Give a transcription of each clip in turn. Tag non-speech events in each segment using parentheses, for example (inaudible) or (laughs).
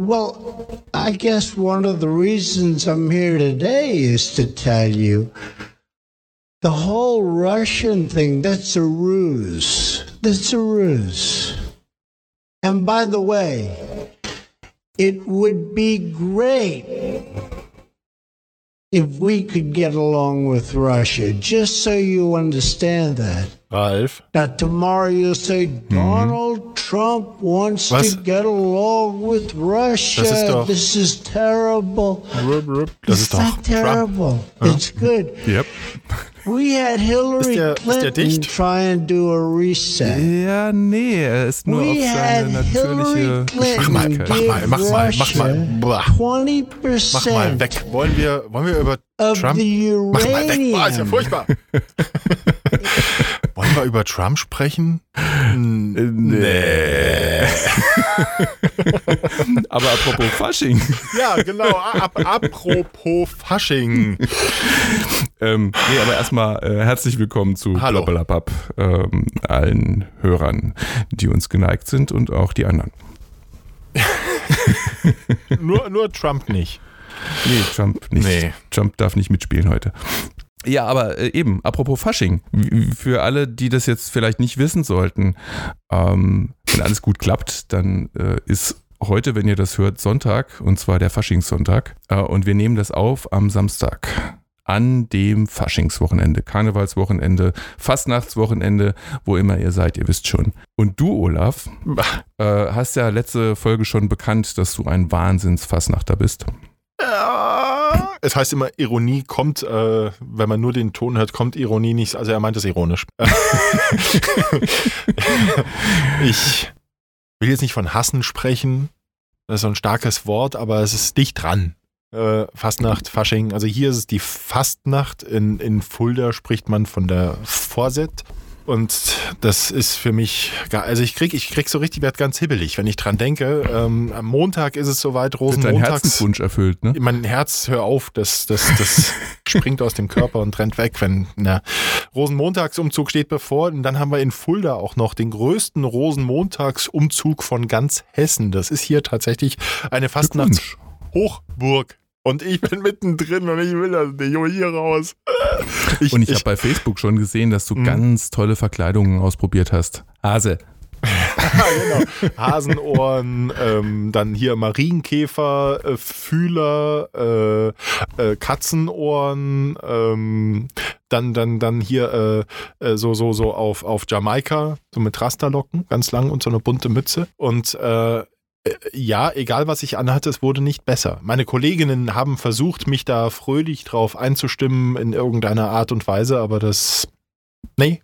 Well, I guess one of the reasons I'm here today is to tell you the whole Russian thing, that's a ruse. That's a ruse. And by the way, it would be great if we could get along with Russia, just so you understand that. Ralf. Now, tomorrow you'll say mm-hmm. Donald Trump wants Was? to get along with Russia. Das ist doch- this is terrible. Das it's ist doch Trump. terrible. It's good. Yep. We had Hillary Ist der- ist der Clinton dicht? try and do a reset. Ja, nee, er ist nur We auf seine had Hillary natürliche Clinton Mach mal, mach mal, mach mal, mach mal. Mach mal percent weg. Wollen wir, wollen wir über of Trump? the Mach mal weg. Boah, ist ja uranium. furchtbar. (laughs) wollen wir über Trump sprechen? Nee. Aber apropos Fasching. Ja, genau. Ap apropos Fasching. Ähm, nee, aber erstmal äh, herzlich willkommen zu Hallo. Ähm, allen Hörern, die uns geneigt sind und auch die anderen. (laughs) Nur, nur Trump nicht. Nee, Trump nicht. Nee. Trump darf nicht mitspielen heute. Ja, aber äh, eben, apropos Fasching, für alle, die das jetzt vielleicht nicht wissen sollten, ähm, wenn alles gut klappt, dann äh, ist heute, wenn ihr das hört, Sonntag, und zwar der Faschingssonntag. Äh, und wir nehmen das auf am Samstag. An dem Faschingswochenende, Karnevalswochenende, Fastnachtswochenende, wo immer ihr seid, ihr wisst schon. Und du, Olaf, äh, hast ja letzte Folge schon bekannt, dass du ein Wahnsinnsfastnachter bist. (laughs) Es heißt immer, Ironie kommt, äh, wenn man nur den Ton hört, kommt Ironie nicht. Also er meint es ironisch. (laughs) ich will jetzt nicht von Hassen sprechen. Das ist so ein starkes Wort, aber es ist dicht dran. Äh, Fastnacht, Fasching. Also hier ist es die Fastnacht. In, in Fulda spricht man von der Vorset. Und das ist für mich, gar- also ich krieg, ich krieg so richtig, werd ganz hibbelig, wenn ich dran denke. Ähm, am Montag ist es soweit, Wird dein Rosenmontags. Herzenswunsch erfüllt, ne? Mein Herz, hör auf, das, das, das (laughs) springt aus dem Körper und rennt weg, wenn der Rosenmontagsumzug steht bevor. Und dann haben wir in Fulda auch noch den größten Rosenmontagsumzug von ganz Hessen. Das ist hier tatsächlich eine Fastnachtshochburg. Und ich bin mittendrin und ich will das nicht. Ich hier raus. Ich, Und ich habe bei Facebook schon gesehen, dass du Mhm. ganz tolle Verkleidungen ausprobiert hast. Hase. (laughs) Genau. Hasenohren, ähm, dann hier Marienkäfer, äh, Fühler, äh, äh, Katzenohren, ähm, dann, dann, dann hier äh, äh, so, so, so auf, auf Jamaika, so mit Rasterlocken, ganz lang und so eine bunte Mütze. Und äh, ja, egal was ich anhatte, es wurde nicht besser. Meine Kolleginnen haben versucht, mich da fröhlich drauf einzustimmen in irgendeiner Art und Weise, aber das. Nee.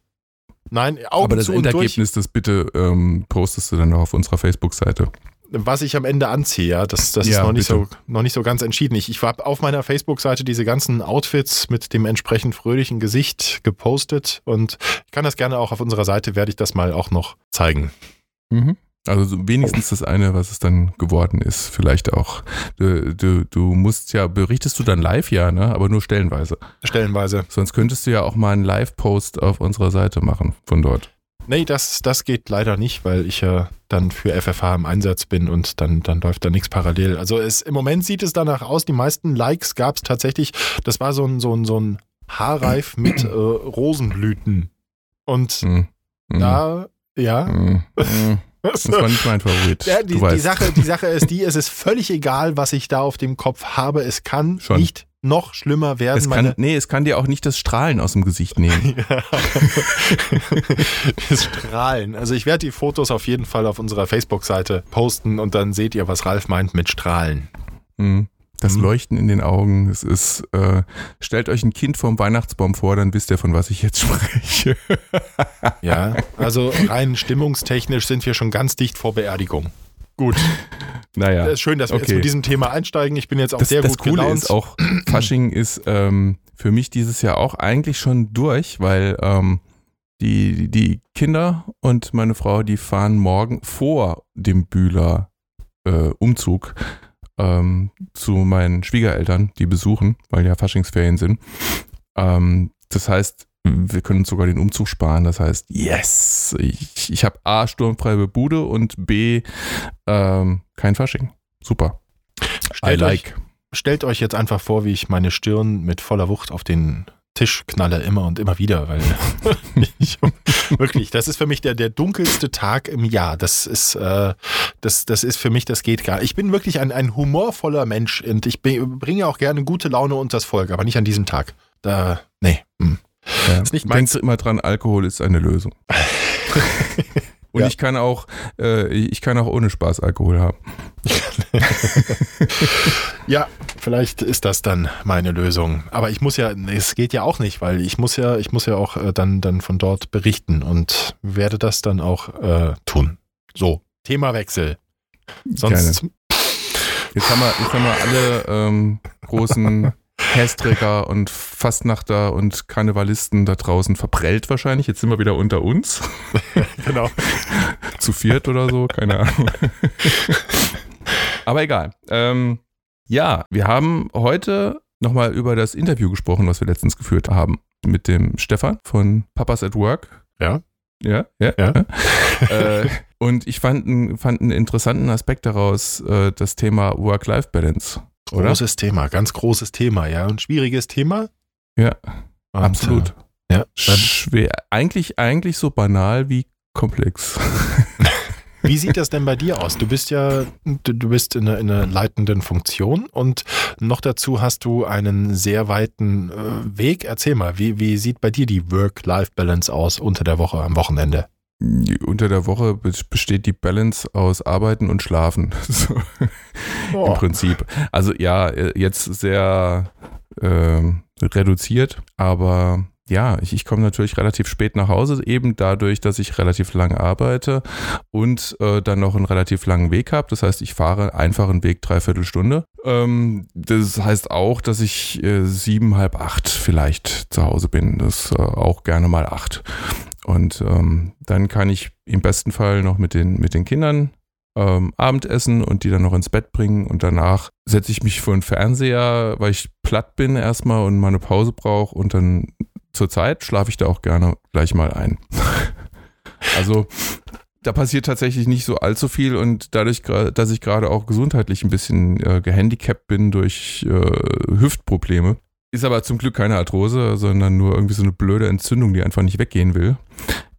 Nein, Augen Aber das. Endergebnis, das bitte ähm, postest du dann noch auf unserer Facebook-Seite. was ich am Ende anziehe, ja, das, das ist Ja, noch nicht, so, noch nicht so ganz entschieden. Ich, ich habe auf meiner Facebook-Seite diese ganzen Outfits mit dem entsprechend fröhlichen Gesicht gepostet und ich kann das gerne auch auf unserer Seite, werde ich das mal auch noch zeigen. Mhm. Also so wenigstens das eine, was es dann geworden ist, vielleicht auch. Du, du, du musst ja, berichtest du dann live, ja, ne? Aber nur stellenweise. Stellenweise. Sonst könntest du ja auch mal einen Live-Post auf unserer Seite machen von dort. Nee, das, das geht leider nicht, weil ich ja dann für FFH im Einsatz bin und dann, dann läuft da nichts parallel. Also es, im Moment sieht es danach aus, die meisten Likes gab es tatsächlich, das war so ein, so ein, so ein Haarreif (clears throat) mit äh, Rosenblüten. Und Mhm. Mhm. da, ja. Mhm. Das war nicht mein Favorit. Ja, die, die, Sache, die Sache ist die, es ist völlig egal, was ich da auf dem Kopf habe. Es kann Schon. nicht noch schlimmer werden. es kann, nee, es kann dir auch nicht das Strahlen aus dem Gesicht nehmen. (laughs) das Strahlen. Also ich werde die Fotos auf jeden Fall auf unserer Facebook-Seite posten und dann seht ihr, was Ralf meint mit Strahlen. Mhm. Das Mhm. Leuchten in den Augen, es ist, äh, stellt euch ein Kind vorm Weihnachtsbaum vor, dann wisst ihr, von was ich jetzt (laughs) spreche. Ja, also rein stimmungstechnisch sind wir schon ganz dicht vor Beerdigung. Gut, naja. es ist schön, dass wir jetzt okay. mit diesem Thema einsteigen. Ich bin jetzt auch Das, sehr das gut Coole gelaunt. ist auch, Fasching ist ähm, für mich dieses Jahr auch eigentlich schon durch, weil ähm, die, die Kinder und meine Frau, die fahren morgen vor dem Bühler äh, Umzug ähm, zu meinen Schwiegereltern, die besuchen, weil ja Faschingsferien sind. Ähm, das heißt, wir können uns sogar den Umzug sparen. Das heißt, yes, ich, ich habe A, sturmfreie Bude und B, ähm, kein Fasching. super. Stellt I like. Euch, stellt euch jetzt einfach vor, wie ich meine Stirn mit voller Wucht auf den Tisch knalle immer und immer wieder, weil (laughs) ich, wirklich, das ist für mich der, der dunkelste Tag im Jahr. Das ist, äh, das, das ist für mich, das geht gar nicht. Ich bin wirklich ein, ein humorvoller Mensch und ich bringe auch gerne gute Laune unter das Volk, aber nicht an diesem Tag. Da, nee. Hm. Ja. Ist nicht Denkst du immer dran, Alkohol ist eine Lösung. (laughs) Und ja. ich kann auch, äh, ich kann auch ohne Spaß Alkohol haben. (laughs) ja, vielleicht ist das dann meine Lösung. Aber ich muss ja, es geht ja auch nicht, weil ich muss ja, ich muss ja auch äh, dann, dann von dort berichten und werde das dann auch äh, tun. So, Themawechsel. Sonst. Gerne. Jetzt haben wir, jetzt haben wir alle ähm, großen Hästräger und Fastnachter und Karnevalisten da draußen verprellt wahrscheinlich. Jetzt sind wir wieder unter uns. (laughs) genau. Zu viert oder so, keine Ahnung. (laughs) Aber egal. Ähm, ja, wir haben heute nochmal über das Interview gesprochen, was wir letztens geführt haben mit dem Stefan von Papas at Work. Ja. Ja, ja. ja. (laughs) äh, und ich fand, fand einen interessanten Aspekt daraus, äh, das Thema Work-Life-Balance. Großes oder? Thema, ganz großes Thema, ja. Ein schwieriges Thema. Ja, Und, absolut. Äh, ja. Schwer. Eigentlich, eigentlich so banal wie komplex. (laughs) Wie sieht das denn bei dir aus? Du bist ja, du, bist in einer, in einer, leitenden Funktion und noch dazu hast du einen sehr weiten äh, Weg. Erzähl mal, wie, wie sieht bei dir die Work-Life-Balance aus unter der Woche, am Wochenende? unter der Woche besteht die Balance aus Arbeiten und Schlafen. (laughs) So, oh. Im Prinzip. Also ja, äh, jetzt sehr äh, reduziert, aber ja, ich, ich komme natürlich relativ spät nach Hause, eben dadurch, dass ich relativ lang arbeite und äh, dann noch einen relativ langen Weg habe. Das heißt, ich fahre einfach einen Weg dreiviertel Stunde. Ähm, das heißt auch, dass ich äh, sieben, halb acht vielleicht zu Hause bin. Das äh, auch gerne mal acht. Und ähm, dann kann ich im besten Fall noch mit den, mit den Kindern ähm, Abendessen und die dann noch ins Bett bringen. Und danach setze ich mich vor den Fernseher, weil ich platt bin erstmal und mal eine Pause brauche. Und dann zur Zeit schlafe ich da auch gerne gleich mal ein. (laughs) also da passiert tatsächlich nicht so allzu viel und dadurch, dass ich gerade auch gesundheitlich ein bisschen äh, gehandicapt bin durch äh, Hüftprobleme, ist aber zum Glück keine Arthrose, sondern nur irgendwie so eine blöde Entzündung, die einfach nicht weggehen will.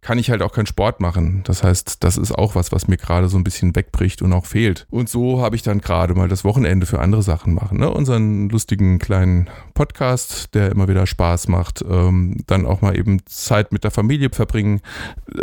Kann ich halt auch keinen Sport machen. Das heißt, das ist auch was, was mir gerade so ein bisschen wegbricht und auch fehlt. Und so habe ich dann gerade mal das Wochenende für andere Sachen machen. Ne? Unseren lustigen kleinen Podcast, der immer wieder Spaß macht. Ähm, dann auch mal eben Zeit mit der Familie verbringen.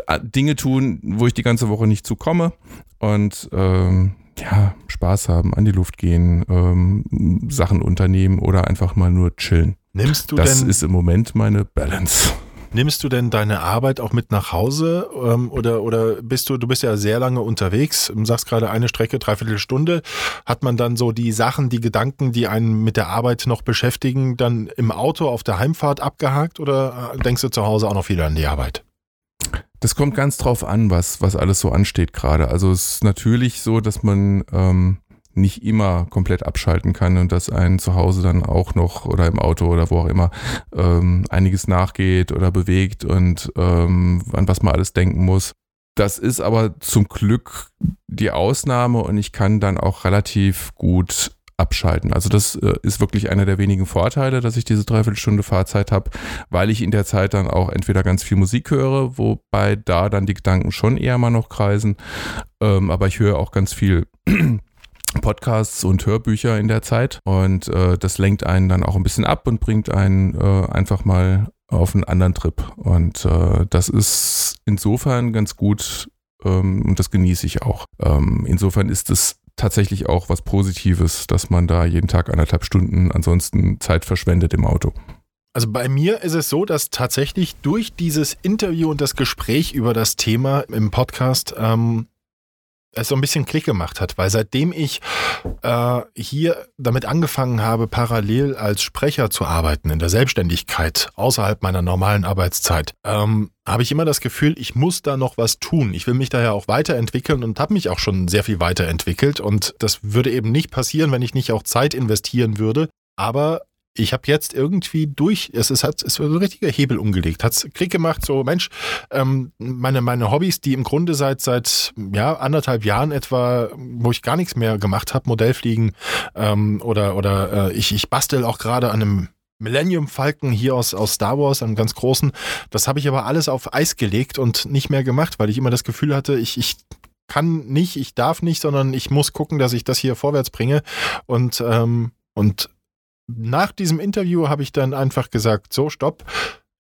Äh, Dinge tun, wo ich die ganze Woche nicht zukomme. Und ähm, ja, Spaß haben, an die Luft gehen, ähm, Sachen unternehmen oder einfach mal nur chillen. Nimmst du das denn, ist im Moment meine Balance. Nimmst du denn deine Arbeit auch mit nach Hause ähm, oder, oder bist du, du bist ja sehr lange unterwegs, du sagst gerade eine Strecke, dreiviertel Stunde, hat man dann so die Sachen, die Gedanken, die einen mit der Arbeit noch beschäftigen, dann im Auto auf der Heimfahrt abgehakt oder äh, denkst du zu Hause auch noch wieder an die Arbeit? Das kommt ganz drauf an, was, was alles so ansteht gerade. Also es ist natürlich so, dass man ähm, nicht immer komplett abschalten kann und dass ein zu Hause dann auch noch oder im Auto oder wo auch immer ähm, einiges nachgeht oder bewegt und ähm, an was man alles denken muss. Das ist aber zum Glück die Ausnahme und ich kann dann auch relativ gut abschalten. Also das äh, ist wirklich einer der wenigen Vorteile, dass ich diese Dreiviertelstunde Fahrzeit habe, weil ich in der Zeit dann auch entweder ganz viel Musik höre, wobei da dann die Gedanken schon eher mal noch kreisen, ähm, aber ich höre auch ganz viel Podcasts und Hörbücher in der Zeit und äh, das lenkt einen dann auch ein bisschen ab und bringt einen äh, einfach mal auf einen anderen Trip und äh, das ist insofern ganz gut ähm, und das genieße ich auch. Ähm, insofern ist es tatsächlich auch was Positives, dass man da jeden Tag anderthalb Stunden ansonsten Zeit verschwendet im Auto. Also bei mir ist es so, dass tatsächlich durch dieses Interview und das Gespräch über das Thema im Podcast ähm, es so ein bisschen Klick gemacht hat, weil seitdem ich äh, hier damit angefangen habe, parallel als Sprecher zu arbeiten in der Selbstständigkeit außerhalb meiner normalen Arbeitszeit, ähm, habe ich immer das Gefühl, ich muss da noch was tun. Ich will mich daher auch weiterentwickeln und habe mich auch schon sehr viel weiterentwickelt und das würde eben nicht passieren, wenn ich nicht auch Zeit investieren würde. Aber ich habe jetzt irgendwie durch, es ist, hat, es so ein richtiger Hebel umgelegt, hat's Krieg gemacht, so Mensch, ähm, meine, meine Hobbys, die im Grunde seit, seit ja, anderthalb Jahren etwa, wo ich gar nichts mehr gemacht habe, Modellfliegen ähm, oder, oder äh, ich, ich bastel auch gerade an einem Millennium Falcon hier aus, aus Star Wars, einem ganz großen. Das habe ich aber alles auf Eis gelegt und nicht mehr gemacht, weil ich immer das Gefühl hatte, ich, ich kann nicht, ich darf nicht, sondern ich muss gucken, dass ich das hier vorwärts bringe. Und, ähm, und nach diesem Interview habe ich dann einfach gesagt, so, stopp.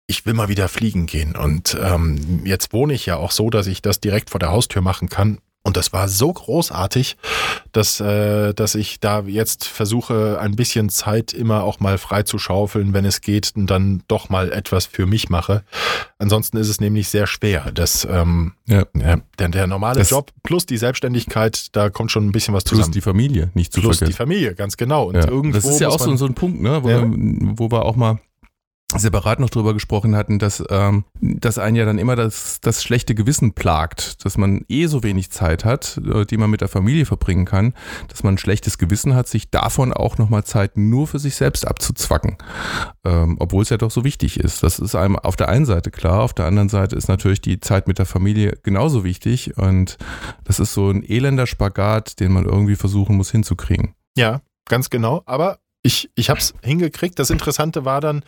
Ich will mal wieder fliegen gehen. Und ähm, jetzt wohne ich ja auch so, dass ich das direkt vor der Haustür machen kann. Und das war so großartig, dass, äh, dass ich da jetzt versuche, ein bisschen Zeit immer auch mal frei zu schaufeln, wenn es geht, und dann doch mal etwas für mich mache. Ansonsten ist es nämlich sehr schwer. Das, ähm, ja. ja der, der normale das Job plus die Selbstständigkeit, da kommt schon ein bisschen was zusammen. Plus die Familie, nicht zu plus vergessen. die Familie, ganz genau. Und ja. irgendwo das ist ja auch so, so ein Punkt, ne, wo, ja. wir, wo wir auch mal separat noch drüber gesprochen hatten, dass, ähm, dass einen ja dann immer das, das schlechte Gewissen plagt, dass man eh so wenig Zeit hat, äh, die man mit der Familie verbringen kann, dass man ein schlechtes Gewissen hat, sich davon auch nochmal Zeit nur für sich selbst abzuzwacken. Ähm, obwohl es ja doch so wichtig ist. Das ist einem auf der einen Seite klar, auf der anderen Seite ist natürlich die Zeit mit der Familie genauso wichtig und das ist so ein elender Spagat, den man irgendwie versuchen muss hinzukriegen. Ja, ganz genau. Aber ich, ich habe es hingekriegt. Das Interessante war dann,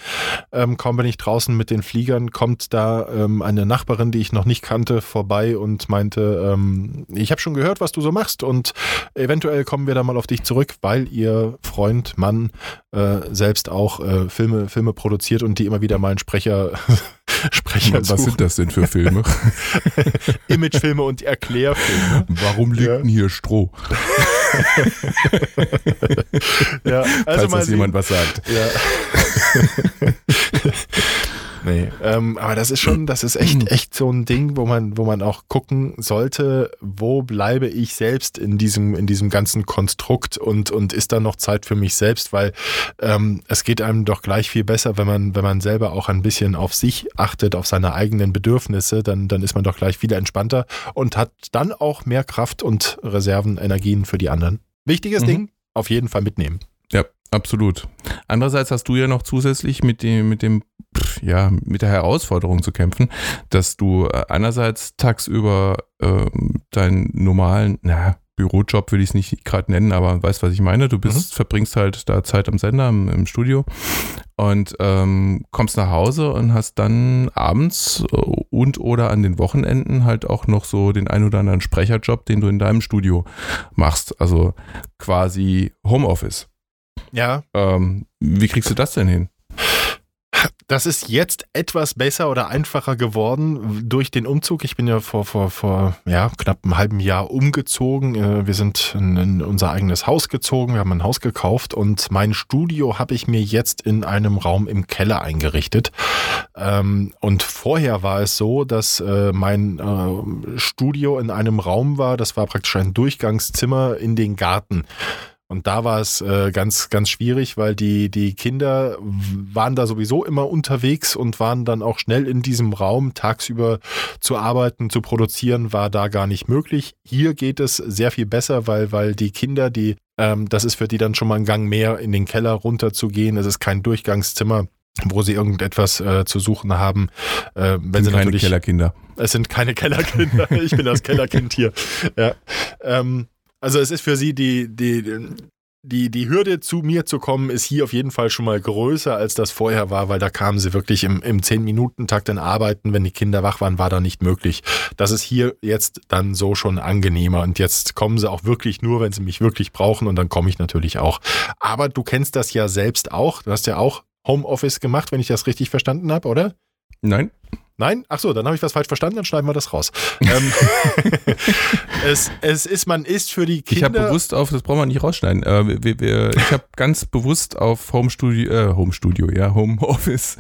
ähm, kaum bin ich draußen mit den Fliegern, kommt da ähm, eine Nachbarin, die ich noch nicht kannte, vorbei und meinte, ähm, ich habe schon gehört, was du so machst und eventuell kommen wir da mal auf dich zurück, weil ihr Freund, Mann äh, selbst auch äh, Filme, Filme produziert und die immer wieder mal einen Sprecher (laughs) Sprecher Was suchen. sind das denn für Filme? (laughs) Imagefilme und Erklärfilme. Warum liegt ja. denn hier Stroh? (laughs) ja, also Falls das jemand was sagt. Ja. (laughs) Nee, ähm, aber das ist schon, das ist echt, (clears throat) echt so ein Ding, wo man, wo man auch gucken sollte, wo bleibe ich selbst in diesem, in diesem ganzen Konstrukt und, und ist da noch Zeit für mich selbst, weil ähm, es geht einem doch gleich viel besser, wenn man, wenn man selber auch ein bisschen auf sich achtet, auf seine eigenen Bedürfnisse, dann, dann ist man doch gleich viel entspannter und hat dann auch mehr Kraft und Reserven, Energien für die anderen. Wichtiges mhm. Ding, auf jeden Fall mitnehmen. Absolut. Andererseits hast du ja noch zusätzlich mit dem, mit dem, ja, mit der Herausforderung zu kämpfen, dass du äh, einerseits tagsüber äh, deinen normalen, na, Bürojob will ich es nicht gerade nennen, aber weißt, was ich meine. Du bist, mhm. verbringst halt da Zeit am Sender, im, im Studio und ähm, kommst nach Hause und hast dann abends äh, und oder an den Wochenenden halt auch noch so den ein oder anderen Sprecherjob, den du in deinem Studio machst. Also quasi Homeoffice. Ja. Ähm, wie kriegst du das denn hin? Das ist jetzt etwas besser oder einfacher geworden durch den Umzug. Ich bin ja vor, vor, vor ja, knapp einem halben Jahr umgezogen. Äh, wir sind in, unser eigenes Haus gezogen. Wir haben ein Haus gekauft und mein Studio habe ich mir jetzt in einem Raum im Keller eingerichtet. Ähm, und vorher war es so, dass äh, mein äh, Studio in einem Raum war. Das war praktisch ein Durchgangszimmer in den Garten. Und da war es äh, ganz, ganz schwierig, weil die, die Kinder waren da sowieso immer unterwegs und waren dann auch schnell in diesem Raum. Tagsüber zu arbeiten, zu produzieren, war da gar nicht möglich. Hier geht es sehr viel besser, weil, weil die Kinder, die, ähm, das ist für die dann schon mal ein Gang mehr, in den Keller runter zu gehen. Es ist kein Durchgangszimmer wo sie irgendetwas äh, zu suchen haben. Äh, wenn sind sie keine Kellerkinder. Es sind keine Kellerkinder. ich bin das Kellerkind hier. Ja. Ähm, also es ist für sie die, die, die, die Hürde zu mir zu kommen, ist hier auf jeden Fall schon mal größer, als das vorher war, weil da kamen sie wirklich im, im 10-Minuten-Takt in Arbeiten. Wenn die Kinder wach waren, war da nicht möglich. Das ist hier jetzt dann so schon angenehmer. Und jetzt kommen sie auch wirklich nur, wenn sie mich wirklich brauchen. Und dann komme ich natürlich auch. Aber du kennst das ja selbst auch. Du hast ja auch Homeoffice gemacht, wenn ich das richtig verstanden habe, oder? Nein. Nein? Ach so, dann habe ich was falsch verstanden, dann schneiden wir das raus. (laughs) ähm, (laughs) es, es ist, man ist für die Kinder. Ich habe bewusst auf, das brauchen wir nicht rausschneiden. Äh, wir, wir, ich habe ganz bewusst auf Home Studio, äh, Home Studio, ja, Home Office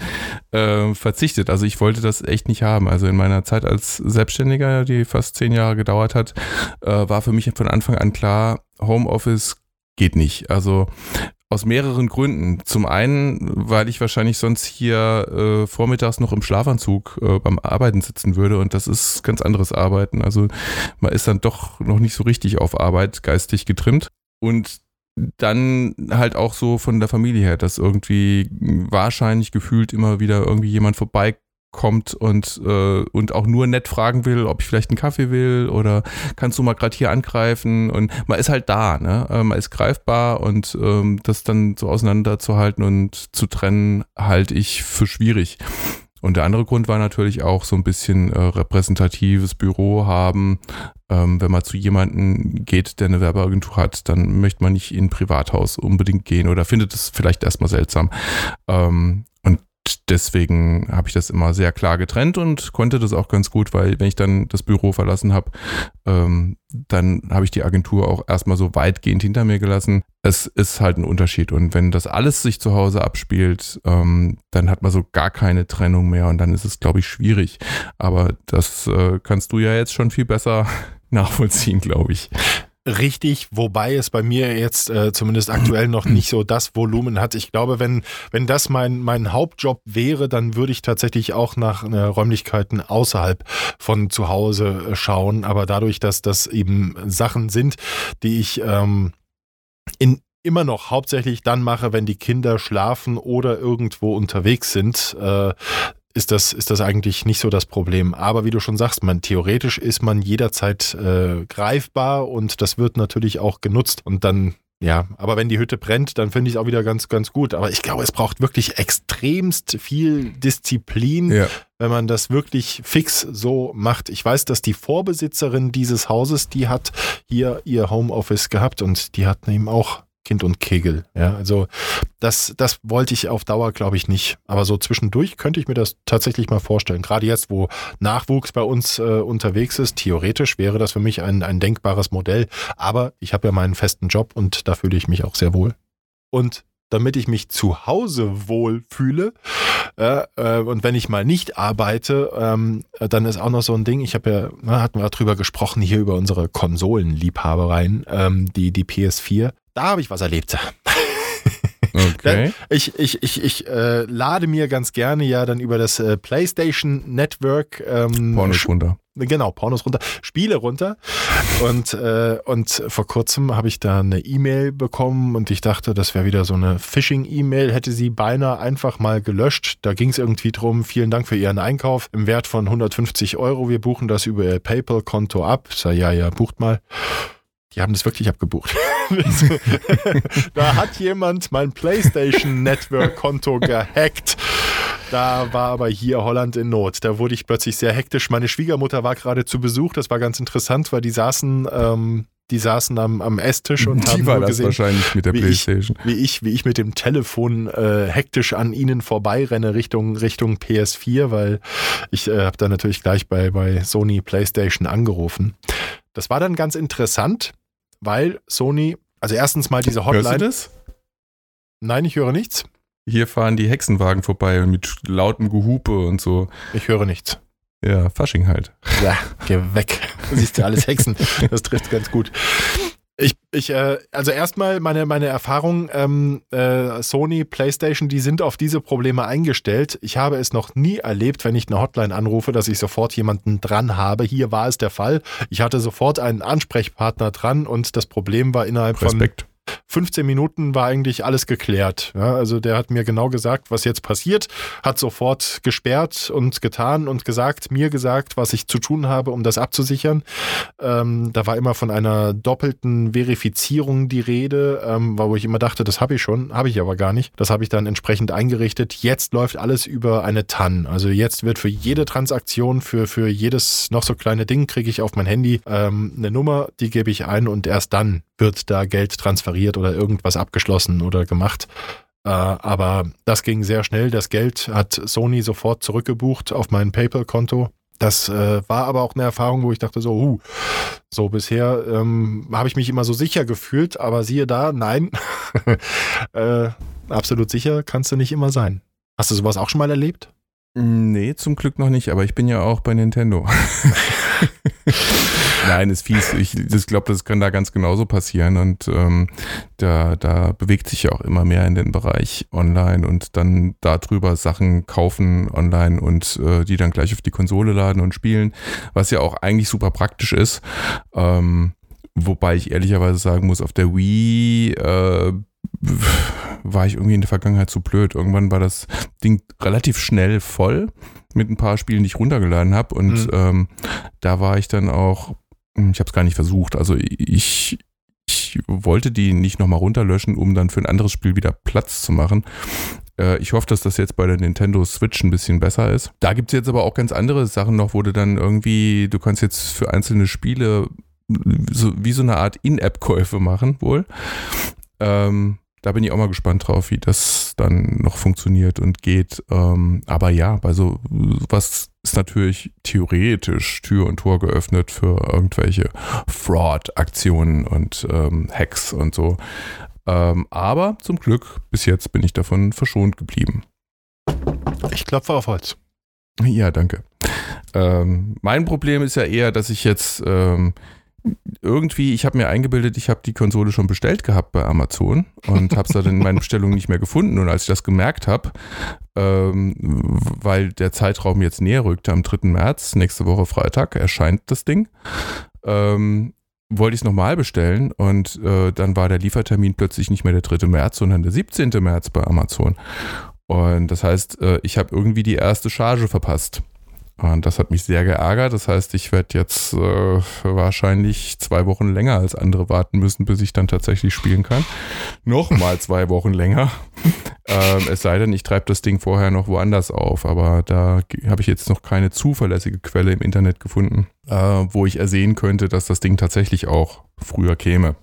äh, verzichtet. Also ich wollte das echt nicht haben. Also in meiner Zeit als Selbstständiger, die fast zehn Jahre gedauert hat, äh, war für mich von Anfang an klar, Home Office geht nicht. Also aus mehreren Gründen. Zum einen, weil ich wahrscheinlich sonst hier äh, vormittags noch im Schlafanzug äh, beim Arbeiten sitzen würde und das ist ganz anderes Arbeiten. Also man ist dann doch noch nicht so richtig auf Arbeit geistig getrimmt. Und dann halt auch so von der Familie her, dass irgendwie wahrscheinlich gefühlt immer wieder irgendwie jemand vorbeikommt kommt und, äh, und auch nur nett fragen will, ob ich vielleicht einen Kaffee will oder kannst du mal gerade hier angreifen und man ist halt da, ne? Äh, man ist greifbar und ähm, das dann so auseinanderzuhalten und zu trennen, halte ich für schwierig. Und der andere Grund war natürlich auch so ein bisschen äh, repräsentatives Büro haben. Ähm, wenn man zu jemandem geht, der eine Werbeagentur hat, dann möchte man nicht in ein Privathaus unbedingt gehen oder findet es vielleicht erstmal seltsam. Ähm, deswegen habe ich das immer sehr klar getrennt und konnte das auch ganz gut, weil wenn ich dann das Büro verlassen habe, ähm, dann habe ich die Agentur auch erstmal so weitgehend hinter mir gelassen. Es ist halt ein Unterschied und wenn das alles sich zu Hause abspielt, ähm, dann hat man so gar keine Trennung mehr und dann ist es, glaube ich, schwierig. Aber das äh, kannst du ja jetzt schon viel besser (laughs) nachvollziehen, glaube ich. Richtig, wobei es bei mir jetzt äh, zumindest aktuell noch nicht so das Volumen hat. Ich glaube, wenn, wenn das mein, mein Hauptjob wäre, dann würde ich tatsächlich auch nach äh, Räumlichkeiten außerhalb von zu Hause äh, schauen. Aber dadurch, dass das eben Sachen sind, die ich ähm, in, immer noch hauptsächlich dann mache, wenn die Kinder schlafen oder irgendwo unterwegs sind, äh, ist das, ist das eigentlich nicht so das Problem. Aber wie du schon sagst, man theoretisch ist man jederzeit äh, greifbar und das wird natürlich auch genutzt. Und dann, ja, aber wenn die Hütte brennt, dann finde ich es auch wieder ganz, ganz gut. Aber ich glaube, es braucht wirklich extremst viel Disziplin, ja. wenn man das wirklich fix so macht. Ich weiß, dass die Vorbesitzerin dieses Hauses, die hat hier ihr Homeoffice gehabt und die hat eben auch Kind und Kegel. Ja, also das, das wollte ich auf Dauer, glaube ich, nicht. Aber so zwischendurch könnte ich mir das tatsächlich mal vorstellen. Gerade jetzt, wo Nachwuchs bei uns äh, unterwegs ist, theoretisch wäre das für mich ein, ein denkbares Modell. Aber ich habe ja meinen festen Job und da fühle ich mich auch sehr wohl. Und damit ich mich zu Hause wohl fühle. Äh, äh, und wenn ich mal nicht arbeite, ähm, dann ist auch noch so ein Ding, ich habe ja, na, hatten wir drüber gesprochen, hier über unsere Konsolenliebhabereien, ähm, die, die PS4. Da habe ich was erlebt. (laughs) Okay. Ich, ich, ich, ich äh, lade mir ganz gerne ja dann über das äh, PlayStation Network ähm, Pornos runter. Genau, Pornos runter, Spiele runter. Und, äh, und vor kurzem habe ich da eine E-Mail bekommen und ich dachte, das wäre wieder so eine Phishing-E-Mail, hätte sie beinahe einfach mal gelöscht. Da ging es irgendwie drum, vielen Dank für Ihren Einkauf im Wert von 150 Euro. Wir buchen das über Ihr PayPal-Konto ab. Ich sage, ja, ja, bucht mal. Die haben das wirklich abgebucht. (laughs) da hat jemand mein PlayStation Network Konto (laughs) gehackt. Da war aber hier Holland in Not. Da wurde ich plötzlich sehr hektisch. Meine Schwiegermutter war gerade zu Besuch. Das war ganz interessant, weil die saßen, ähm, die saßen am, am Esstisch und die haben war gesehen, wahrscheinlich mit der wie Playstation. Ich, wie ich, wie ich mit dem Telefon äh, hektisch an ihnen vorbeirenne Richtung Richtung PS4, weil ich äh, habe da natürlich gleich bei bei Sony PlayStation angerufen. Das war dann ganz interessant, weil Sony also erstens mal diese Hotline. Hörst du das? Nein, ich höre nichts. Hier fahren die Hexenwagen vorbei mit lautem Gehupe und so. Ich höre nichts. Ja, Fasching halt. Ja, geh weg. (laughs) Du siehst ja alles Hexen. Das trifft ganz gut. Ich, äh, also erstmal meine, meine Erfahrung, ähm, äh, Sony, PlayStation, die sind auf diese Probleme eingestellt. Ich habe es noch nie erlebt, wenn ich eine Hotline anrufe, dass ich sofort jemanden dran habe. Hier war es der Fall. Ich hatte sofort einen Ansprechpartner dran und das Problem war innerhalb Respekt. von 15 Minuten war eigentlich alles geklärt. Ja, also der hat mir genau gesagt, was jetzt passiert, hat sofort gesperrt und getan und gesagt, mir gesagt, was ich zu tun habe, um das abzusichern. Ähm, da war immer von einer doppelten Verifizierung die Rede, ähm, wo ich immer dachte, das habe ich schon, habe ich aber gar nicht. Das habe ich dann entsprechend eingerichtet. Jetzt läuft alles über eine TAN. Also jetzt wird für jede Transaktion, für, für jedes noch so kleine Ding, kriege ich auf mein Handy ähm, eine Nummer, die gebe ich ein und erst dann wird da Geld transferiert oder irgendwas abgeschlossen oder gemacht. Äh, aber das ging sehr schnell. Das Geld hat Sony sofort zurückgebucht auf mein PayPal-Konto. Das äh, war aber auch eine Erfahrung, wo ich dachte so, huh, so bisher ähm, habe ich mich immer so sicher gefühlt, aber siehe da, nein, (laughs) äh, absolut sicher kannst du nicht immer sein. Hast du sowas auch schon mal erlebt? Nee, zum Glück noch nicht, aber ich bin ja auch bei Nintendo. (laughs) (laughs) Nein, ist fies. Ich glaube, das kann da ganz genauso passieren. Und ähm, da, da bewegt sich ja auch immer mehr in den Bereich online und dann darüber Sachen kaufen online und äh, die dann gleich auf die Konsole laden und spielen, was ja auch eigentlich super praktisch ist. Ähm, wobei ich ehrlicherweise sagen muss, auf der Wii äh, war ich irgendwie in der Vergangenheit zu blöd. Irgendwann war das Ding relativ schnell voll mit ein paar Spielen, die ich runtergeladen habe. Und mhm. ähm, da war ich dann auch, hm, ich habe es gar nicht versucht. Also ich, ich wollte die nicht nochmal runterlöschen, um dann für ein anderes Spiel wieder Platz zu machen. Äh, ich hoffe, dass das jetzt bei der Nintendo Switch ein bisschen besser ist. Da gibt es jetzt aber auch ganz andere Sachen noch, wo du dann irgendwie, du kannst jetzt für einzelne Spiele so, wie so eine Art In-App-Käufe machen, wohl. Ähm, da bin ich auch mal gespannt drauf, wie das dann noch funktioniert und geht. Ähm, aber ja, bei so was ist natürlich theoretisch Tür und Tor geöffnet für irgendwelche Fraud-Aktionen und ähm, Hacks und so. Ähm, aber zum Glück, bis jetzt bin ich davon verschont geblieben. Ich klopfe auf Holz. Ja, danke. Ähm, mein Problem ist ja eher, dass ich jetzt ähm, irgendwie, ich habe mir eingebildet, ich habe die Konsole schon bestellt gehabt bei Amazon und habe es dann in meinen Bestellungen nicht mehr gefunden. Und als ich das gemerkt habe, ähm, weil der Zeitraum jetzt näher rückte, am 3. März, nächste Woche Freitag, erscheint das Ding, ähm, wollte ich es nochmal bestellen und äh, dann war der Liefertermin plötzlich nicht mehr der 3. März, sondern der 17. März bei Amazon. Und das heißt, äh, ich habe irgendwie die erste Charge verpasst. Und das hat mich sehr geärgert. Das heißt, ich werde jetzt äh, wahrscheinlich zwei Wochen länger als andere warten müssen, bis ich dann tatsächlich spielen kann. Nochmal zwei Wochen länger. (laughs) ähm, es sei denn, ich treibe das Ding vorher noch woanders auf. Aber da habe ich jetzt noch keine zuverlässige Quelle im Internet gefunden, äh, wo ich ersehen könnte, dass das Ding tatsächlich auch früher käme.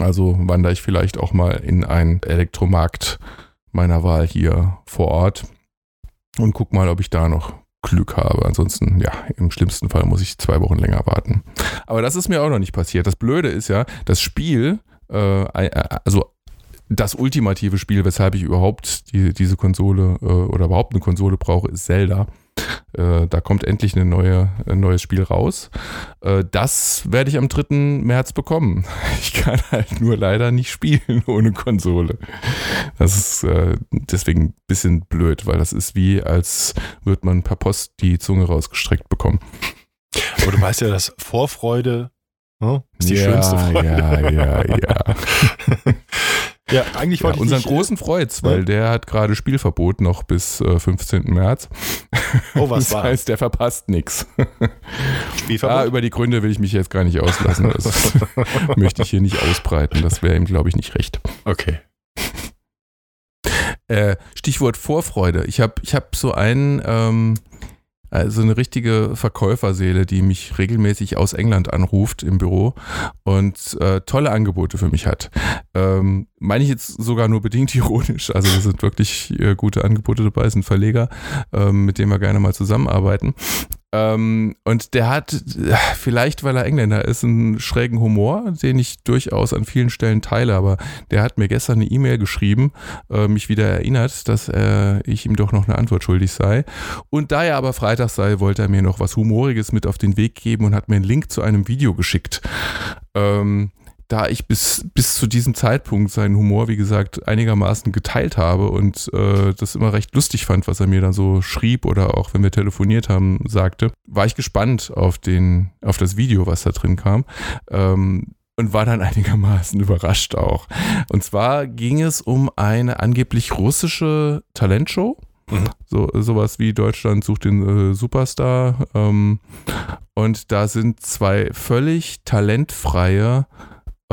Also wandere ich vielleicht auch mal in einen Elektromarkt meiner Wahl hier vor Ort und guck mal, ob ich da noch Glück habe. Ansonsten, ja, im schlimmsten Fall muss ich zwei Wochen länger warten. Aber das ist mir auch noch nicht passiert. Das Blöde ist ja, das Spiel, äh, äh also das ultimative Spiel, weshalb ich überhaupt die, diese Konsole äh, oder überhaupt eine Konsole brauche, ist Zelda. Äh, da kommt endlich eine neue, ein neues Spiel raus. Äh, das werde ich am 3. März bekommen. (laughs) Ich kann halt nur leider nicht spielen (laughs) ohne Konsole. Das ist äh, deswegen ein bisschen blöd, weil das ist wie, als würde man per Post die Zunge rausgestreckt bekommen. Aber du weißt ja, dass Vorfreude hm, ist die ja, schönste Freude. Ja, ja, ja. (laughs) Ja, eigentlich wollte ja, ich unseren nicht, großen Freud's, weil ja. der hat gerade Spielverbot noch bis äh, 15. März. Oh, was (laughs) das war? Heißt, der verpasst nichts. Spielverbot? Ja, über die Gründe will ich mich jetzt gar nicht auslassen. Das (laughs) möchte ich hier nicht ausbreiten. Das wäre ihm, glaube ich, nicht recht. Okay. Äh, Stichwort Vorfreude. Ich habe ich hab so einen ähm, also eine richtige Verkäuferseele, die mich regelmäßig aus England anruft im Büro und äh, tolle Angebote für mich hat. Ähm, meine ich jetzt sogar nur bedingt (laughs) ironisch. Also da sind wirklich äh, gute Angebote dabei, sind Verleger, ähm, mit denen wir gerne mal zusammenarbeiten. Ähm, und der hat, vielleicht weil er Engländer ist, einen schrägen Humor, den ich durchaus an vielen Stellen teile, aber der hat mir gestern eine E-Mail geschrieben, äh, mich wieder erinnert, dass äh, ich ihm doch noch eine Antwort schuldig sei. Und da er aber Freitag sei, wollte er mir noch was Humoriges mit auf den Weg geben und hat mir einen Link zu einem Video geschickt. Ähm, da ich bis, bis zu diesem Zeitpunkt seinen Humor, wie gesagt, einigermaßen geteilt habe und äh, das immer recht lustig fand, was er mir dann so schrieb oder auch wenn wir telefoniert haben, sagte, war ich gespannt auf, den, auf das Video, was da drin kam. Ähm, und war dann (laughs) einigermaßen überrascht auch. Und zwar ging es um eine angeblich russische Talentshow. Mhm. So, sowas wie Deutschland sucht den äh, Superstar. Ähm, und da sind zwei völlig talentfreie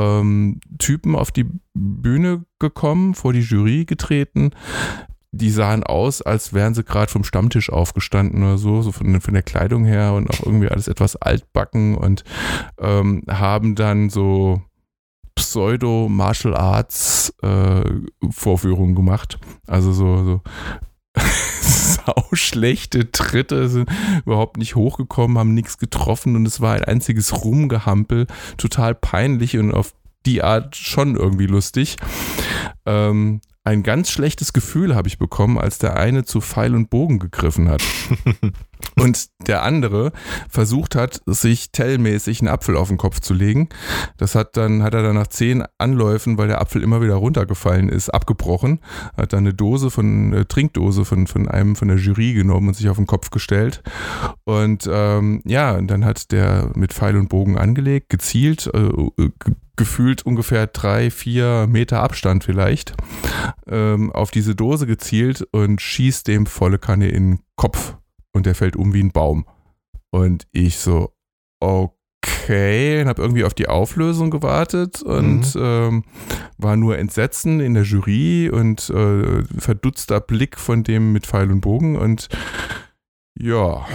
ähm, Typen auf die Bühne gekommen, vor die Jury getreten. Die sahen aus, als wären sie gerade vom Stammtisch aufgestanden oder so, so von, von, der Kleidung her und auch irgendwie alles etwas altbacken und ähm, haben dann so Pseudo-Martial Arts äh, Vorführungen gemacht. Also so, so schlechte Tritte, sind überhaupt nicht hochgekommen, haben nichts getroffen und es war ein einziges Rumgehampel, total peinlich und auf die Art schon irgendwie lustig. Ähm, ein ganz schlechtes Gefühl habe ich bekommen, als der eine zu Pfeil und Bogen gegriffen hat. (laughs) und der andere versucht hat, sich tellmäßig einen Apfel auf den Kopf zu legen. Das hat dann, hat er dann nach zehn Anläufen, weil der Apfel immer wieder runtergefallen ist, abgebrochen, hat dann eine Dose von, eine Trinkdose von, von einem von der Jury genommen und sich auf den Kopf gestellt. Und ähm, ja, und dann hat der mit Pfeil und Bogen angelegt, gezielt, äh, gefühlt ungefähr drei, vier Meter Abstand vielleicht, ähm, auf diese Dose gezielt und schießt dem volle Kanne in den Kopf und der fällt um wie ein Baum. Und ich so, okay, habe irgendwie auf die Auflösung gewartet und mhm. ähm, war nur Entsetzen in der Jury und äh, verdutzter Blick von dem mit Pfeil und Bogen und ja,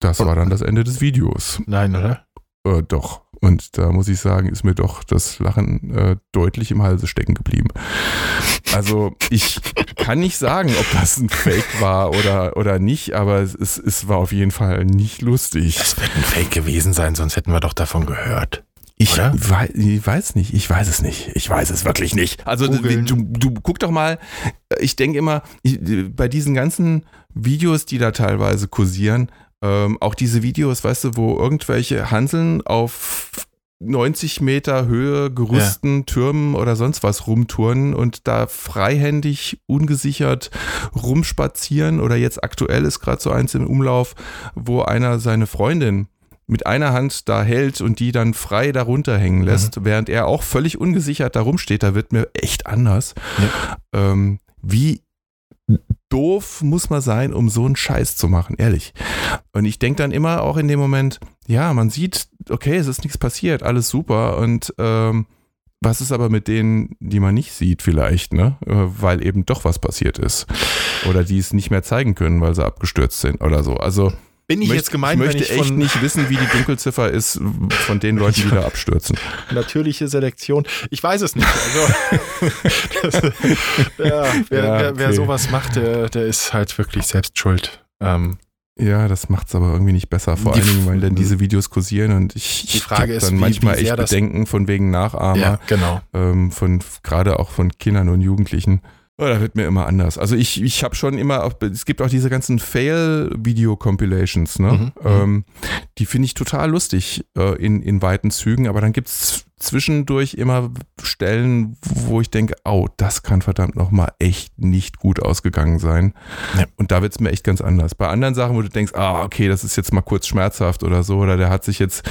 das war dann das Ende des Videos. Nein, oder? Äh, doch. Und da muss ich sagen, ist mir doch das Lachen äh, deutlich im Halse stecken geblieben. Also ich kann nicht sagen, ob das ein Fake war oder, oder nicht, aber es, es war auf jeden Fall nicht lustig. Das wird ein Fake gewesen sein, sonst hätten wir doch davon gehört. Ich weiß, ich weiß, nicht, ich weiß es nicht. Ich weiß es wirklich nicht. Also du, du, guck doch mal, ich denke immer, ich, bei diesen ganzen Videos, die da teilweise kursieren, ähm, auch diese Videos, weißt du, wo irgendwelche Hanseln auf 90 Meter Höhe gerüsten ja. Türmen oder sonst was rumturnen und da freihändig, ungesichert rumspazieren. Oder jetzt aktuell ist gerade so eins im Umlauf, wo einer seine Freundin mit einer Hand da hält und die dann frei darunter hängen mhm. lässt, mhm. während er auch völlig ungesichert da rumsteht. Da wird mir echt anders. Ja. Ähm, wie doof muss man sein, um so einen Scheiß zu machen, ehrlich. Und ich denke dann immer auch in dem Moment, ja, man sieht, okay, es ist nichts passiert, alles super. Und ähm, was ist aber mit denen, die man nicht sieht, vielleicht, ne? Äh, weil eben doch was passiert ist. Oder die es nicht mehr zeigen können, weil sie abgestürzt sind oder so. Also bin ich möchte, jetzt gemeint, ich möchte ich echt nicht wissen, wie die Dunkelziffer ist von den Leuten, die da (laughs) abstürzen. Natürliche Selektion. Ich weiß es nicht. Also, (laughs) das, ja, wer, ja, okay. wer, sowas macht, der, der ist halt wirklich selbst schuld. Ähm, ja, das macht es aber irgendwie nicht besser, vor allen Dingen, weil dann diese Videos kursieren und ich, die Frage ich dann wie, manchmal wie echt Bedenken von wegen Nachahmer, ja, genau. ähm, von gerade auch von Kindern und Jugendlichen. Oh, da wird mir immer anders. Also ich, ich habe schon immer, es gibt auch diese ganzen Fail-Video-Compilations, ne? Mhm, mhm, ähm, die finde ich total lustig äh, in, in weiten Zügen, aber dann gibt es zwischendurch immer Stellen, wo ich denke, oh, das kann verdammt nochmal echt nicht gut ausgegangen sein. Ja. Und da wird es mir echt ganz anders. Bei anderen Sachen, wo du denkst, ah, okay, das ist jetzt mal kurz schmerzhaft oder so, oder der hat sich jetzt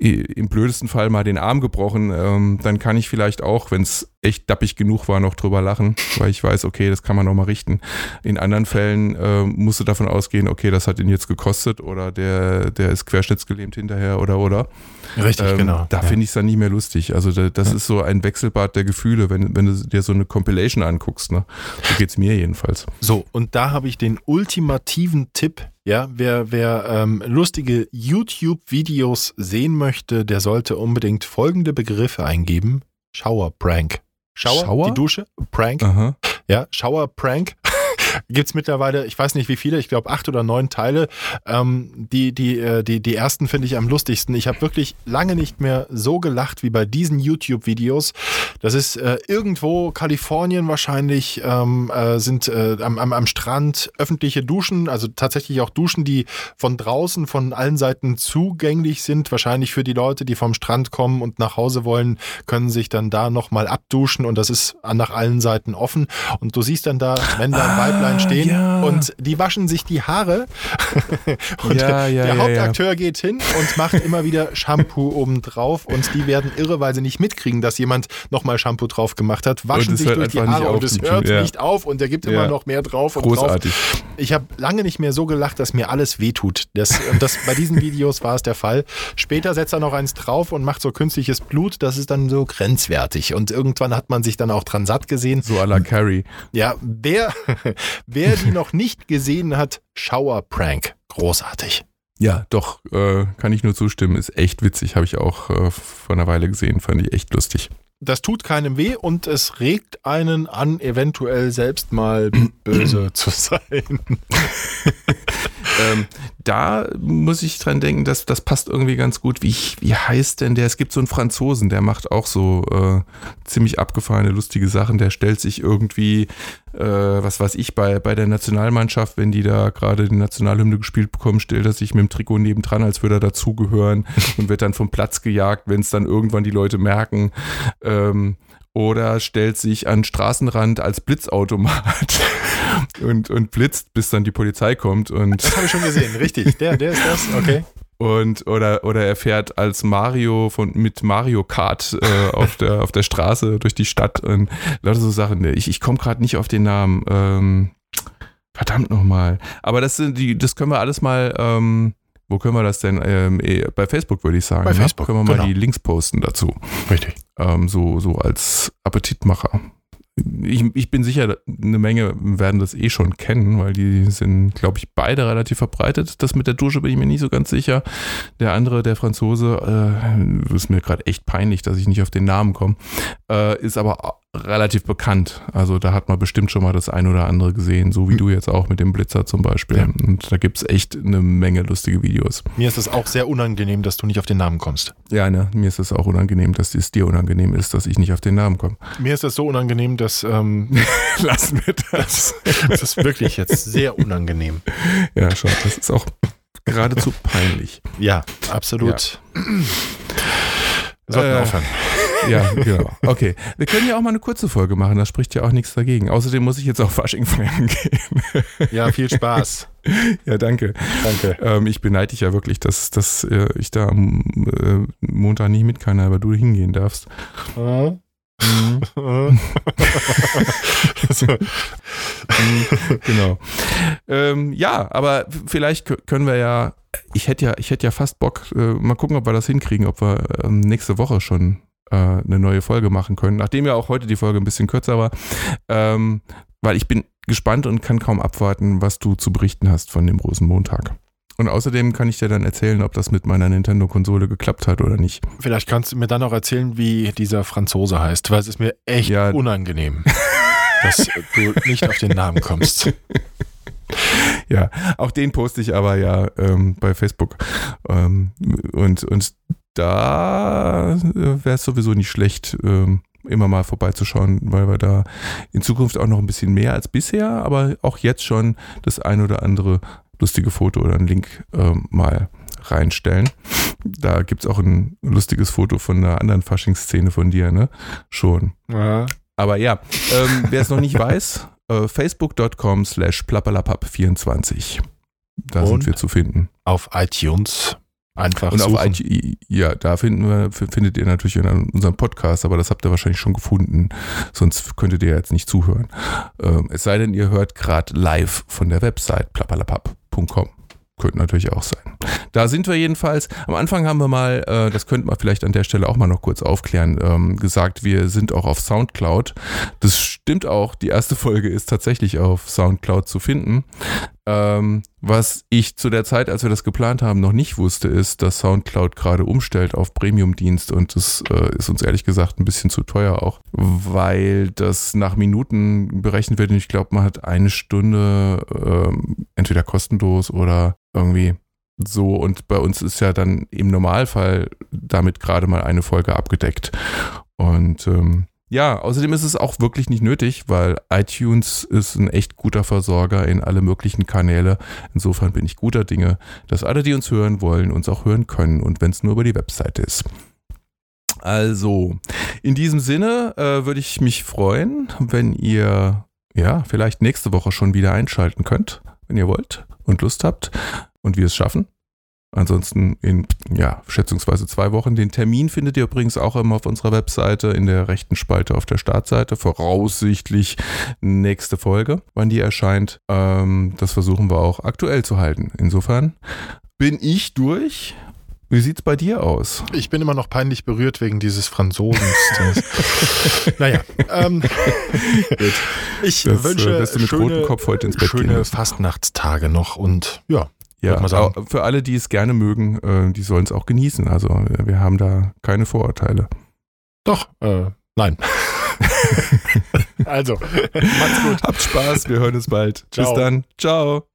im blödesten Fall mal den Arm gebrochen, ähm, dann kann ich vielleicht auch, wenn es echt dappig genug war, noch drüber lachen, weil ich weiß, okay, das kann man noch mal richten. In anderen Fällen äh, musst du davon ausgehen, okay, das hat ihn jetzt gekostet oder der, der ist querschnittsgelähmt hinterher oder oder. Richtig, ähm, genau. Da ja. finde ich es dann nicht mehr lustig. Also da, das ja. ist so ein Wechselbad der Gefühle, wenn, wenn du dir so eine Compilation anguckst. Ne? So geht es mir jedenfalls. So, und da habe ich den ultimativen Tipp ja, wer, wer ähm, lustige YouTube-Videos sehen möchte, der sollte unbedingt folgende Begriffe eingeben. Shower Prank. Shower, Shower? die Dusche, Prank. Aha. Ja, Shower Prank. (laughs) gibt es mittlerweile, ich weiß nicht wie viele, ich glaube acht oder neun Teile. Ähm, die, die, äh, die, die ersten finde ich am lustigsten. Ich habe wirklich lange nicht mehr so gelacht wie bei diesen YouTube-Videos. Das ist äh, irgendwo Kalifornien wahrscheinlich, ähm, äh, sind äh, am, am, am Strand öffentliche Duschen, also tatsächlich auch Duschen, die von draußen von allen Seiten zugänglich sind. Wahrscheinlich für die Leute, die vom Strand kommen und nach Hause wollen, können sich dann da nochmal abduschen und das ist nach allen Seiten offen. Und du siehst dann da, wenn da ein Weiblein Weiblein stehen ja. und die waschen sich die Haare (laughs) und ja, ja, der Hauptakteur geht hin und macht immer wieder Shampoo oben drauf und die werden irre, weil sie nicht mitkriegen, dass jemand nochmal Shampoo drauf gemacht hat, waschen sich durch die Haare und es hört nicht auf und der gibt immer noch mehr drauf und Großartig. drauf. Ich habe lange nicht mehr so gelacht, dass mir alles wehtut. Das, das, bei diesen Videos war es der Fall. Später setzt er noch eins drauf und macht so künstliches Blut, das ist dann so grenzwertig und irgendwann hat man sich dann auch dran satt gesehen. So à la Carrie. Ja, wer, Wer die (laughs) noch nicht gesehen hat, Shower Prank. Großartig. Ja, doch, äh, kann ich nur zustimmen. Ist echt witzig. Habe ich auch äh, vor einer Weile gesehen. Fand ich echt lustig. Das tut keinem weh und es regt einen an, eventuell selbst mal (clears throat) böse zu sein. (laughs) ähm, da muss ich dran denken, dass das passt irgendwie ganz gut. Wie, wie heißt denn der? Es gibt so einen Franzosen, der macht auch so äh, ziemlich abgefahrene, lustige Sachen. Der stellt sich irgendwie äh, was weiß ich, bei, bei der Nationalmannschaft, wenn die da gerade die Nationalhymne gespielt bekommen, stellt er sich mit dem Trikot nebendran, als würde er dazugehören (laughs) und wird dann vom Platz gejagt, wenn es dann irgendwann die Leute merken. Ähm, oder stellt sich an Straßenrand als Blitzautomat (laughs) und, und blitzt, bis dann die Polizei kommt. Und das habe ich schon gesehen, richtig. Der, der ist das, okay. Und oder, oder er fährt als Mario von mit Mario Kart äh, (laughs) auf, der, auf der Straße durch die Stadt und lauter so Sachen. Ich, ich komme gerade nicht auf den Namen. Ähm, verdammt nochmal. Aber das sind die, das können wir alles mal. Ähm, wo können wir das denn? Ähm, eh, bei Facebook würde ich sagen. Bei ne? Facebook, können wir mal genau. die Links posten dazu. Richtig. Ähm, so, so als Appetitmacher. Ich, ich bin sicher, eine Menge werden das eh schon kennen, weil die sind, glaube ich, beide relativ verbreitet. Das mit der Dusche bin ich mir nicht so ganz sicher. Der andere, der Franzose, äh, ist mir gerade echt peinlich, dass ich nicht auf den Namen komme, äh, ist aber relativ bekannt. Also da hat man bestimmt schon mal das ein oder andere gesehen, so wie du jetzt auch mit dem Blitzer zum Beispiel. Ja. Und da gibt es echt eine Menge lustige Videos. Mir ist es auch sehr unangenehm, dass du nicht auf den Namen kommst. Ja, ne, mir ist es auch unangenehm, dass es dir unangenehm ist, dass ich nicht auf den Namen komme. Mir ist es so unangenehm, dass ähm, (laughs) Lassen wir das. das ist wirklich jetzt sehr unangenehm. (laughs) Ja, schon. Das ist auch geradezu peinlich. Ja, absolut. Wir sollten Äh, aufhören. Ja, genau. Okay. Wir können ja auch mal eine kurze Folge machen, da spricht ja auch nichts dagegen. Außerdem muss ich jetzt auch Fasching feiern gehen. Ja, viel Spaß. (laughs) ja, danke. Danke. Ähm, ich beneide dich ja wirklich, dass, dass äh, ich da am äh, Montag nicht mit kann, aber du hingehen darfst. Äh? so, genau. Ähm, ja, aber vielleicht können wir ja, ich hätte ja, ich hätte ja fast Bock, äh, mal gucken, ob wir das hinkriegen, ob wir ähm, nächste Woche schon äh, eine neue Folge machen können, nachdem ja auch heute die Folge ein bisschen kürzer war, ähm, weil ich bin gespannt und kann kaum abwarten, was du zu berichten hast von dem Rosenmontag. Und außerdem kann ich dir dann erzählen, ob das mit meiner Nintendo-Konsole geklappt hat oder nicht. vielleicht kannst du mir dann auch erzählen, wie dieser Franzose heißt, weil es ist mir echt Ja. unangenehm, (laughs) dass du nicht auf den Namen kommst. (laughs) Ja, auch den poste ich aber ja ähm, bei Facebook. Ähm, und, und da äh, wäre es sowieso nicht schlecht, ähm, immer mal vorbeizuschauen, weil wir da in Zukunft auch noch ein bisschen mehr als bisher, aber auch jetzt schon das ein oder andere lustige Foto oder einen Link ähm, mal reinstellen. Da gibt es auch ein lustiges Foto von einer anderen Faschingsszene von dir, ne? Schon. Ja. Aber ja, ähm, wer es noch nicht weiß, (laughs) äh, facebook.com slash plappalapapp24. Da Und? sind wir zu finden. Auf iTunes einfach Und suchen. auf ja, da finden wir, findet ihr natürlich in unseren Podcast, aber das habt ihr wahrscheinlich schon gefunden. Sonst könntet ihr jetzt nicht zuhören. Ähm, es sei denn, ihr hört gerade live von der Website plappalapapp.com. Könnte natürlich auch sein. Da sind wir jedenfalls. Am Anfang haben wir mal, äh, das könnte man vielleicht an der Stelle auch mal noch kurz aufklären, ähm, gesagt, wir sind auch auf Soundcloud. Das stimmt auch. Die erste Folge ist tatsächlich auf Soundcloud zu finden. Ähm, was ich zu der Zeit, als wir das geplant haben, noch nicht wusste, ist, dass Soundcloud gerade umstellt auf Premium-Dienst und das äh, ist uns ehrlich gesagt ein bisschen zu teuer auch, weil das nach Minuten berechnet wird. Und ich glaube, man hat eine Stunde ähm, entweder kostenlos oder irgendwie so. Und bei uns ist ja dann im Normalfall damit gerade mal eine Folge abgedeckt. Und ähm, ja, außerdem ist es auch wirklich nicht nötig, weil iTunes ist ein echt guter Versorger in alle möglichen Kanäle. Insofern bin ich guter Dinge, dass alle, die uns hören wollen, uns auch hören können und wenn es nur über die Webseite ist. Also, in diesem Sinne äh, würde ich mich freuen, wenn ihr ja vielleicht nächste Woche schon wieder einschalten könnt, wenn ihr wollt und Lust habt und wir es schaffen. Ansonsten in, ja, schätzungsweise zwei Wochen. Den Termin findet ihr übrigens auch immer auf unserer Webseite in der rechten Spalte auf der Startseite. Voraussichtlich nächste Folge, wann die erscheint. Ähm, das versuchen wir auch aktuell zu halten. Insofern bin ich durch. Wie sieht's bei dir aus? Ich bin immer noch peinlich berührt wegen dieses Franzosens. (laughs) Naja, ähm, (laughs) ich Das, äh, wünsche wirst du mit schöne, rotem Kopf heute ins Bett gehen schöne müssen. Fastnachtstage noch und ja, Ja, für alle, die es gerne mögen, äh, die sollen es auch genießen. Also äh, wir haben da keine Vorurteile. doch, äh, nein. (laughs) also, (laughs) macht's gut. Habt Spaß, wir hören uns bald. Ciao. Bis dann. Ciao.